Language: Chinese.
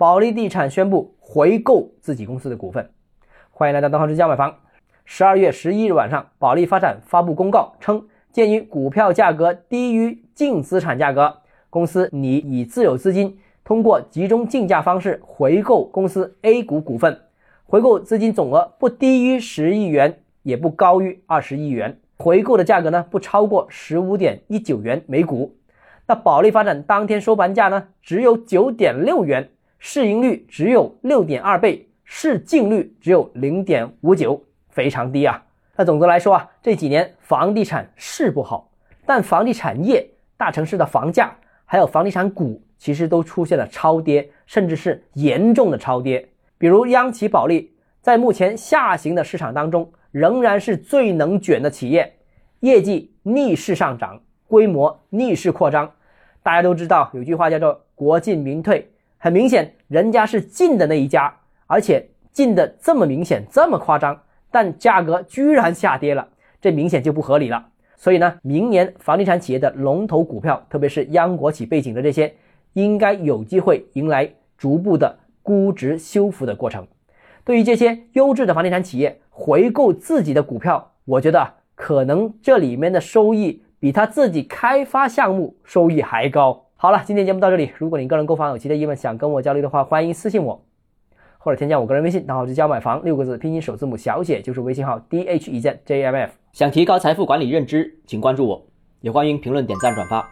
保利地产宣布回购自己公司的股份。欢迎来到东方之家买房。十二月十一日晚上，保利发展发布公告称，鉴于股票价格低于净资产价格，公司拟以自有资金通过集中竞价方式回购公司 A 股股份，回购资金总额不低于十亿元，也不高于二十亿元。回购的价格呢，不超过十五点一九元每股。那保利发展当天收盘价呢，只有九点六元，市盈率只有六点二倍，市净率只有零点五九，非常低啊。那总的来说啊，这几年房地产是不好，但房地产业、大城市的房价还有房地产股，其实都出现了超跌，甚至是严重的超跌。比如央企保利，在目前下行的市场当中。仍然是最能卷的企业，业绩逆势上涨，规模逆势扩张。大家都知道有句话叫做“国进民退”，很明显，人家是进的那一家，而且进的这么明显，这么夸张，但价格居然下跌了，这明显就不合理了。所以呢，明年房地产企业的龙头股票，特别是央国企背景的这些，应该有机会迎来逐步的估值修复的过程。对于这些优质的房地产企业回购自己的股票，我觉得可能这里面的收益比他自己开发项目收益还高。好了，今天节目到这里。如果你个人购房有其他疑问，想跟我交流的话，欢迎私信我，或者添加我个人微信，账号是教买房六个字拼音首字母小写就是微信号 d h 一 z j m f。想提高财富管理认知，请关注我，也欢迎评论、点赞、转发。